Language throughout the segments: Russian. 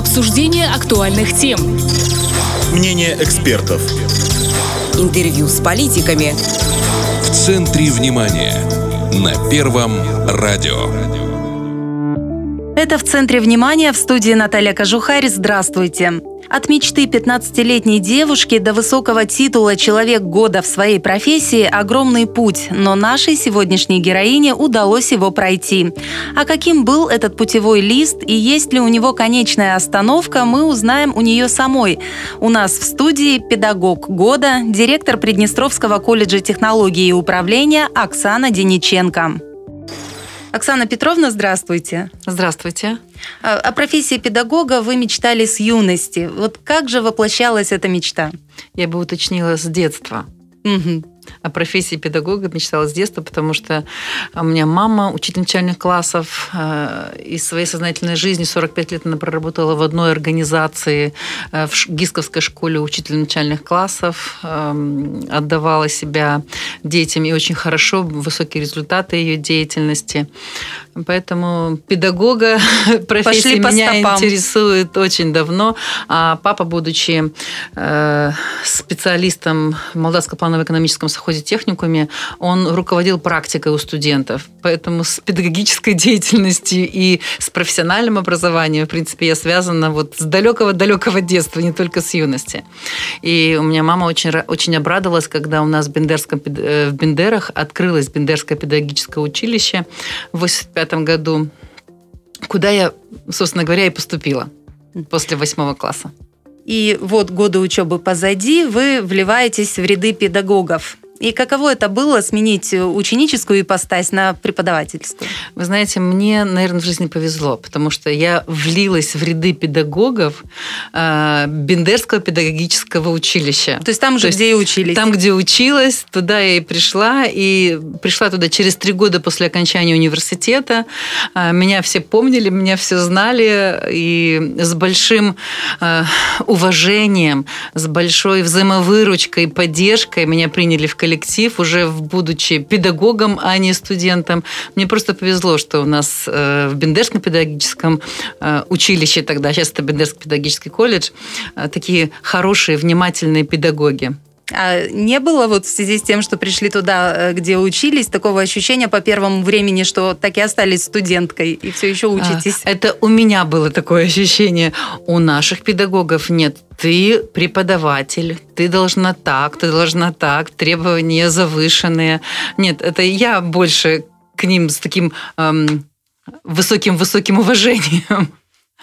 Обсуждение актуальных тем. Мнение экспертов. Интервью с политиками. В центре внимания. На Первом радио. Это «В центре внимания» в студии Наталья Кожухарь. Здравствуйте. От мечты 15-летней девушки до высокого титула «Человек года» в своей профессии – огромный путь, но нашей сегодняшней героине удалось его пройти. А каким был этот путевой лист и есть ли у него конечная остановка, мы узнаем у нее самой. У нас в студии педагог года, директор Приднестровского колледжа технологии и управления Оксана Дениченко. Оксана Петровна, здравствуйте. Здравствуйте. А, о профессии педагога вы мечтали с юности. Вот как же воплощалась эта мечта? Я бы уточнила с детства. Угу о профессии педагога мечтала с детства, потому что у меня мама учитель начальных классов. Э, из своей сознательной жизни 45 лет она проработала в одной организации э, в Гисковской школе учителя начальных классов. Эм, отдавала себя детям и очень хорошо, высокие результаты ее деятельности. Поэтому педагога профессия меня стопам. интересует очень давно. А папа, будучи э, специалистом в Молдавско-планово-экономическом совхозе техникуме, он руководил практикой у студентов. Поэтому с педагогической деятельностью и с профессиональным образованием, в принципе, я связана вот с далекого-далекого детства, не только с юности. И у меня мама очень, очень обрадовалась, когда у нас в, Бендерском, э, в Бендерах открылось Бендерское педагогическое училище в 85 году, куда я, собственно говоря, и поступила после восьмого класса. И вот годы учебы позади, вы вливаетесь в ряды педагогов. И каково это было сменить ученическую ипостась на преподавательскую? Вы знаете, мне, наверное, в жизни повезло, потому что я влилась в ряды педагогов э, Бендерского педагогического училища. То есть там же, То где и учились? Там, где училась, туда я и пришла. И пришла туда через три года после окончания университета. Э, меня все помнили, меня все знали. И с большим э, уважением, с большой взаимовыручкой, поддержкой меня приняли в коллектив коллектив, уже будучи педагогом, а не студентом. Мне просто повезло, что у нас э, в Бендерском педагогическом э, училище тогда, сейчас это Бендерский педагогический колледж, э, такие хорошие, внимательные педагоги. А не было вот в связи с тем, что пришли туда, где учились, такого ощущения по первому времени, что так и остались студенткой и все еще учитесь? Это у меня было такое ощущение. У наших педагогов нет ты преподаватель, ты должна так, ты должна так, требования завышенные. Нет, это я больше к ним с таким эм, высоким-высоким уважением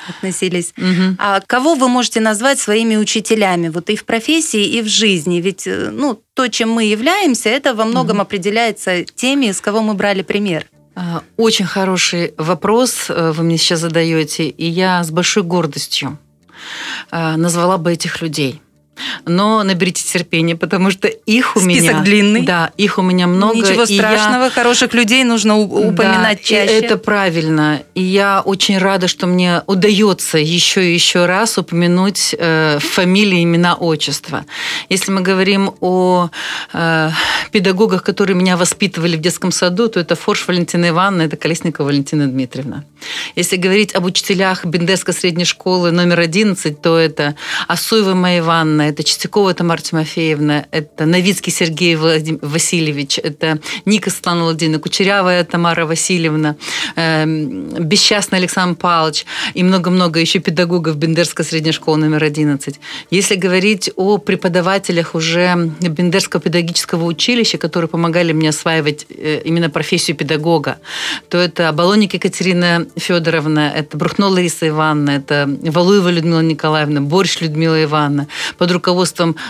относились. Угу. А кого вы можете назвать своими учителями, вот и в профессии, и в жизни? Ведь э, ну, то, чем мы являемся, это во многом угу. определяется теми, с кого мы брали пример. А, очень хороший вопрос э, вы мне сейчас задаете, и я с большой гордостью Э, назвала бы этих людей но наберите терпения, потому что их у Список меня... Список длинный. Да, их у меня много. Ничего страшного, я... хороших людей нужно упоминать да, чаще. Это правильно. И я очень рада, что мне удается еще и еще раз упомянуть э, фамилии, имена, отчества. Если мы говорим о э, педагогах, которые меня воспитывали в детском саду, то это Форш Валентина Ивановна, это Колесникова Валентина Дмитриевна. Если говорить об учителях Бендерской средней школы номер 11, то это Асуева Майя Ивановна, это Чистякова Тамара Тимофеевна, это Новицкий Сергей. Васильевич, это Ника Светлана Владимировна, Кучерявая Тамара Васильевна, э, Бесчастный Александр Павлович и много-много еще педагогов Бендерской средней школы номер 11. Если говорить о преподавателях уже Бендерского педагогического училища, которые помогали мне осваивать э, именно профессию педагога, то это Оболоник Екатерина Федоровна, это Брухно Лариса Ивановна, это Валуева Людмила Николаевна, Борщ Людмила Ивановна. Под руководством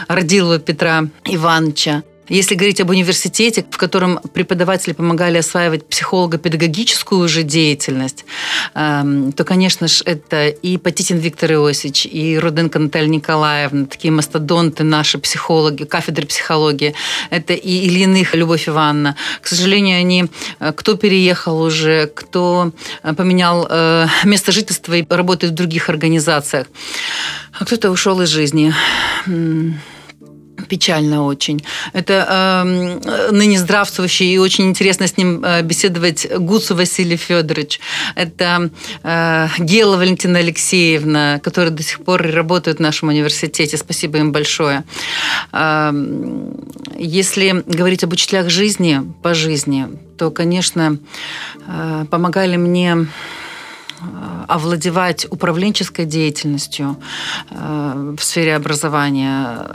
Родилова Петра Ивановича. Если говорить об университете, в котором преподаватели помогали осваивать психолого-педагогическую уже деятельность, эм, то, конечно же, это и Патитин Виктор Иосифович, и Руденко Наталья Николаевна, такие мастодонты наши психологи, кафедры психологии. Это и Ильиных Любовь Ивановна. К сожалению, они, э, кто переехал уже, кто э, поменял э, место жительства и работает в других организациях, а кто-то ушел из жизни. Печально очень. Это э, ныне здравствующий и очень интересно с ним э, беседовать Гуцу Василий Федорович. Это э, Гела Валентина Алексеевна, которые до сих пор работают в нашем университете. Спасибо им большое. Э, если говорить об учителях жизни, по жизни, то, конечно, э, помогали мне овладевать управленческой деятельностью э, в сфере образования.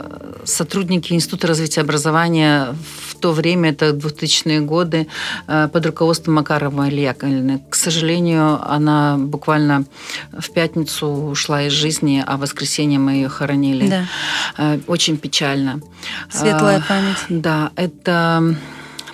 Сотрудники Института развития образования в то время, это 2000-е годы, э, под руководством Макарова Ильяковны. К сожалению, она буквально в пятницу ушла из жизни, а в воскресенье мы ее хоронили. Да. Очень печально. Светлая память. Да, это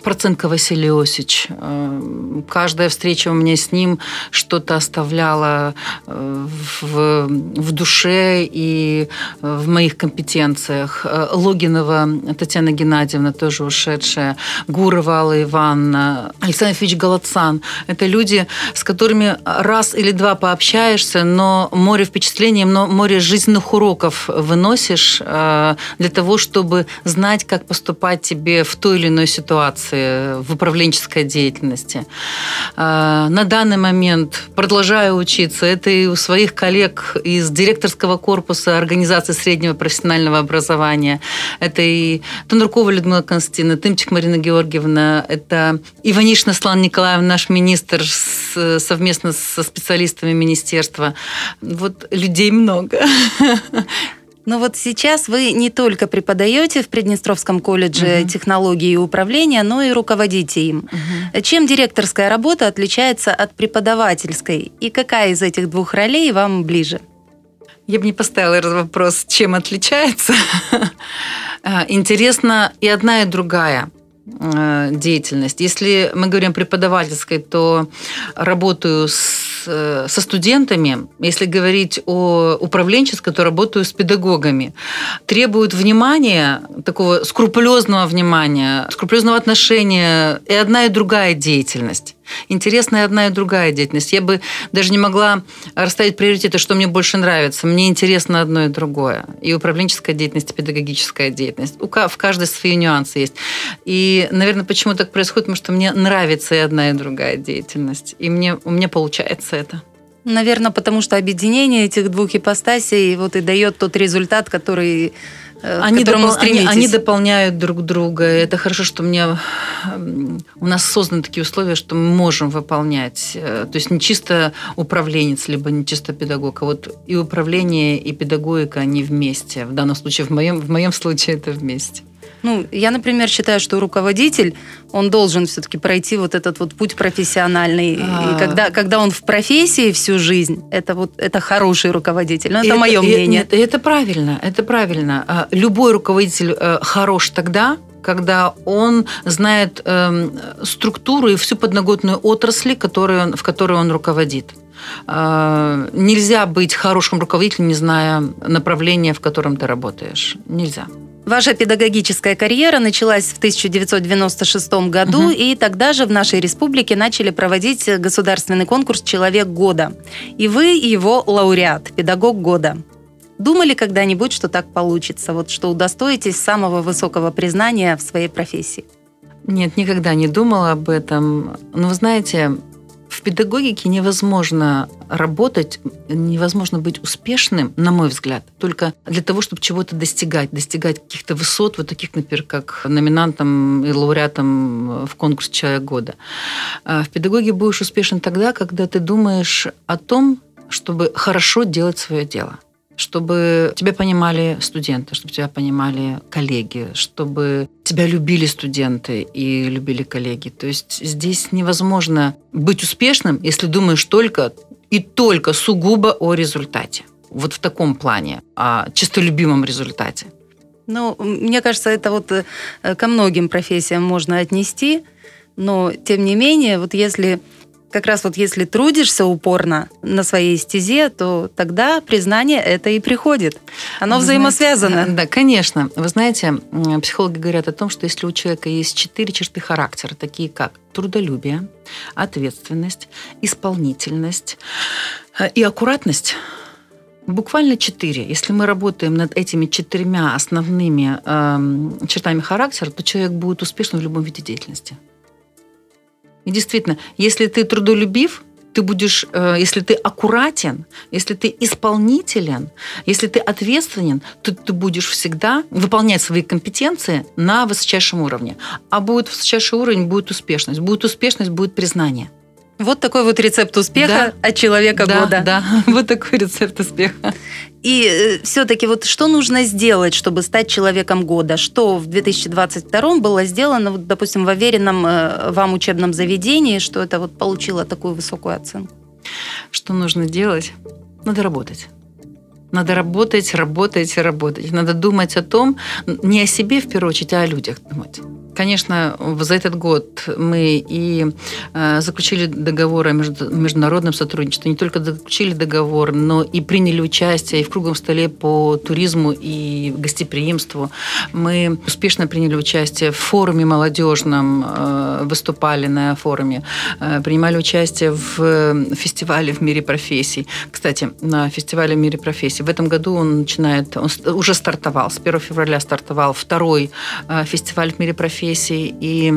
Проценко Василий Осич. Э, каждая встреча у меня с ним что-то оставляла э, в, в душе и в моих компетенциях. Э, Логинова Татьяна Геннадьевна, тоже ушедшая, Гурова Алла Ивановна, Александр Ильич Голодцан. Это люди, с которыми раз или два пообщаешься, но море впечатлений, но море жизненных уроков выносишь для того, чтобы знать, как поступать тебе в той или иной ситуации ситуации в управленческой деятельности. А, на данный момент продолжаю учиться. Это и у своих коллег из директорского корпуса организации среднего профессионального образования. Это и Тонуркова Людмила Константиновна, Тымчик Марина Георгиевна, это Иванишна Слан Николаевна, наш министр, совместно со специалистами министерства. Вот людей много. Но вот сейчас вы не только преподаете в Приднестровском колледже угу. технологии и управления, но и руководите им. Угу. Чем директорская работа отличается от преподавательской? И какая из этих двух ролей вам ближе? Я бы не поставила этот вопрос, чем отличается. А, интересно и одна, и другая э, деятельность. Если мы говорим преподавательской, то работаю с Со студентами, если говорить о управленческой, то работаю с педагогами, требуют внимания, такого скрупулезного внимания, скрупулезного отношения и одна и другая деятельность. Интересная одна и другая деятельность. Я бы даже не могла расставить приоритеты, что мне больше нравится. Мне интересно одно и другое. И управленческая деятельность, и педагогическая деятельность. В каждой свои нюансы есть. И, наверное, почему так происходит? Потому что мне нравится и одна, и другая деятельность. И мне, у меня получается это. Наверное, потому что объединение этих двух ипостасей вот и дает тот результат, который они, допол- они, они дополняют друг друга. Это хорошо, что мне у нас созданы такие условия, что мы можем выполнять. Э, то есть не чисто управленец, либо не чисто педагог, а вот и управление, и педагогика, они вместе. В данном случае, в моем, в моем случае это вместе. Ну, я, например, считаю, что руководитель, он должен все-таки пройти вот этот вот путь профессиональный. А... И когда, когда он в профессии всю жизнь, это вот это хороший руководитель. Ну, это, это мое мнение. Нет, это правильно, это правильно. А, любой руководитель э, хорош тогда, когда он знает э, структуру и всю подноготную отрасли, которую он, в которой он руководит. Э, нельзя быть хорошим руководителем, не зная направления, в котором ты работаешь. Нельзя. Ваша педагогическая карьера началась в 1996 году, угу. и тогда же в нашей республике начали проводить государственный конкурс «Человек года». И вы его лауреат, педагог года. Думали когда-нибудь, что так получится, вот что удостоитесь самого высокого признания в своей профессии? Нет, никогда не думала об этом. Но вы знаете, в педагогике невозможно работать, невозможно быть успешным, на мой взгляд, только для того, чтобы чего-то достигать, достигать каких-то высот, вот таких, например, как номинантом и лауреатом в конкурсе «Человек года». А в педагогике будешь успешен тогда, когда ты думаешь о том, чтобы хорошо делать свое дело – чтобы тебя понимали студенты, чтобы тебя понимали коллеги, чтобы тебя любили студенты и любили коллеги. То есть здесь невозможно быть успешным, если думаешь только и только сугубо о результате. Вот в таком плане, о чистолюбимом результате. Ну, мне кажется, это вот э, ко многим профессиям можно отнести, но тем не менее, вот если как раз вот если трудишься упорно на своей стезе, то тогда признание это и приходит. Оно Вы взаимосвязано. Знаете, да, конечно. Вы знаете, психологи говорят о том, что если у человека есть четыре черты характера, такие как трудолюбие, ответственность, исполнительность э, и аккуратность, Буквально четыре. Если мы работаем над этими четырьмя основными э, чертами характера, то человек будет успешным в любом виде деятельности. И действительно, если ты трудолюбив, ты будешь, э, если ты аккуратен, если ты исполнителен, если ты ответственен, то ты будешь всегда выполнять свои компетенции на высочайшем уровне. А будет высочайший уровень, будет успешность. Будет успешность, будет признание. Вот такой вот рецепт успеха да. от человека да, года. Да, вот такой рецепт успеха. И э, все-таки вот что нужно сделать, чтобы стать человеком года? Что в 2022 было сделано, вот, допустим, в уверенном э, вам учебном заведении, что это вот получило такую высокую оценку? Что нужно делать? Надо работать. Надо работать, работать, работать. Надо думать о том, не о себе в первую очередь, а о людях думать. Конечно, за этот год мы и э, заключили договор о международном сотрудничестве, не только заключили договор, но и приняли участие и в круглом столе по туризму и гостеприимству. Мы успешно приняли участие в форуме молодежном, э, выступали на форуме, э, принимали участие в фестивале в мире профессий. Кстати, на фестивале в мире профессий. В этом году он начинает, он уже стартовал, с 1 февраля стартовал второй фестиваль в мире профессий профессий и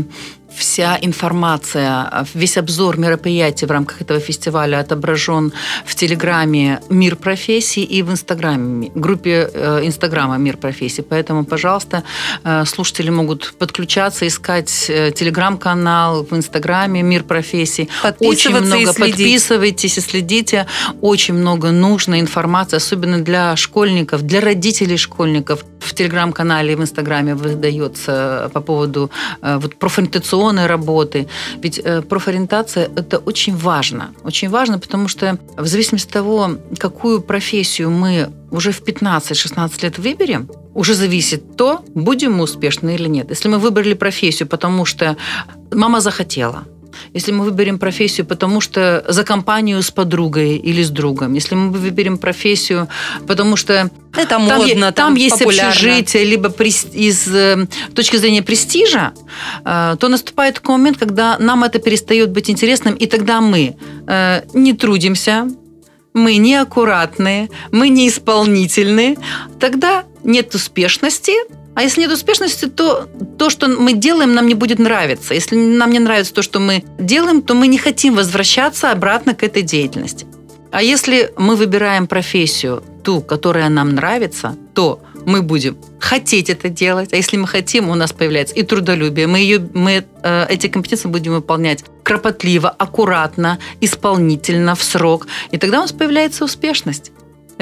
вся информация, весь обзор мероприятий в рамках этого фестиваля отображен в Телеграме «Мир профессий» и в Инстаграме, группе э, Инстаграма «Мир профессий». Поэтому, пожалуйста, э, слушатели могут подключаться, искать э, Телеграм-канал в Инстаграме «Мир профессий». Очень много и подписывайтесь и следите. Очень много нужной информации, особенно для школьников, для родителей школьников. В Телеграм-канале и в Инстаграме выдается по поводу вот, профориентационных профориентационной работы. Ведь э, профориентация – это очень важно. Очень важно, потому что в зависимости от того, какую профессию мы уже в 15-16 лет выберем, уже зависит то, будем мы успешны или нет. Если мы выбрали профессию, потому что мама захотела, если мы выберем профессию, потому что за компанию с подругой или с другом, если мы выберем профессию, потому что это модно, там, там, там есть популярно. общежитие, либо из э, точки зрения престижа, э, то наступает такой момент, когда нам это перестает быть интересным, и тогда мы э, не трудимся, мы неаккуратные, мы неисполнительные, тогда нет успешности, а если нет успешности, то то, что мы делаем, нам не будет нравиться. Если нам не нравится то, что мы делаем, то мы не хотим возвращаться обратно к этой деятельности. А если мы выбираем профессию, ту, которая нам нравится, то мы будем хотеть это делать. А если мы хотим, у нас появляется и трудолюбие. Мы, ее, мы э, эти компетенции будем выполнять кропотливо, аккуратно, исполнительно, в срок. И тогда у нас появляется успешность.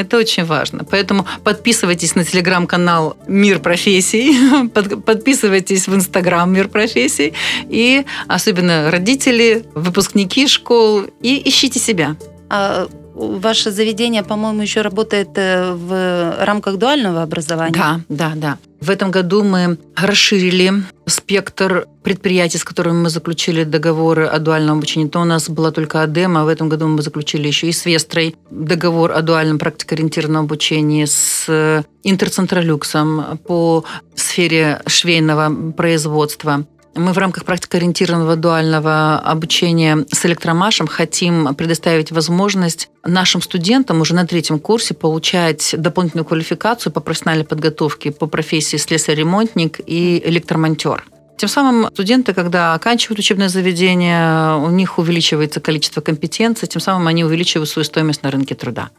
Это очень важно. Поэтому подписывайтесь на телеграм-канал «Мир профессий», подписывайтесь в инстаграм «Мир профессий», и особенно родители, выпускники школ, и ищите себя. А ваше заведение, по-моему, еще работает э, в рамках дуального образования. Да, да, да. В этом году мы расширили спектр предприятий, с которыми мы заключили договоры о дуальном обучении. То у нас была только АДЭМ, а в этом году мы заключили еще и с Вестрой договор о дуальном практикоориентированном обучении, с Интерцентролюксом по сфере швейного производства. Мы в рамках практикоориентированного дуального обучения с электромашем хотим предоставить возможность нашим студентам уже на третьем курсе получать дополнительную квалификацию по профессиональной подготовке по профессии слесарь-ремонтник и электромонтер. Тем самым студенты, когда оканчивают учебное заведение, у них увеличивается количество компетенций, тем самым они увеличивают свою стоимость на рынке труда.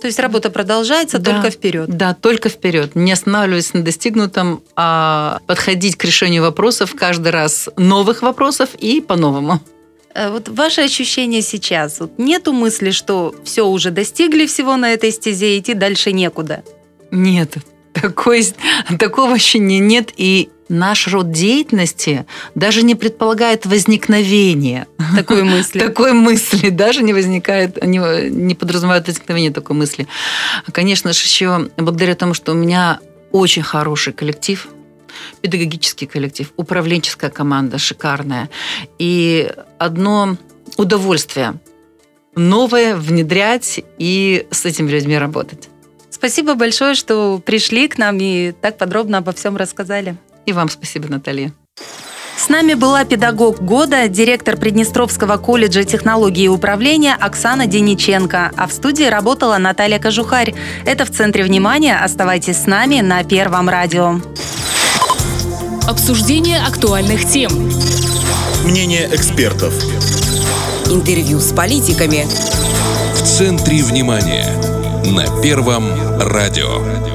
То есть работа продолжается да, только вперед. Да, только вперед. Не останавливаясь на достигнутом, а подходить к решению вопросов каждый раз новых вопросов и по-новому. Э, вот ваши ощущения сейчас? Вот нету мысли, что все уже достигли всего на этой стезе, идти дальше некуда? Нет, такой, такого ощущения нет. И наш род деятельности даже не предполагает возникновения такой мысли. Такой мысли даже не возникает, не, не подразумевает возникновение такой мысли. Конечно же, еще благодаря тому, что у меня очень хороший коллектив, педагогический коллектив, управленческая команда шикарная. И одно удовольствие новое внедрять и с этими людьми работать. Спасибо большое, что пришли к нам и так подробно обо всем рассказали. И вам спасибо, Наталья. С нами была педагог года, директор Приднестровского колледжа технологии и управления Оксана Дениченко. А в студии работала Наталья Кожухарь. Это в центре внимания. Оставайтесь с нами на Первом радио. Обсуждение актуальных тем. Мнение экспертов. Интервью с политиками. В центре внимания. На Первом радио.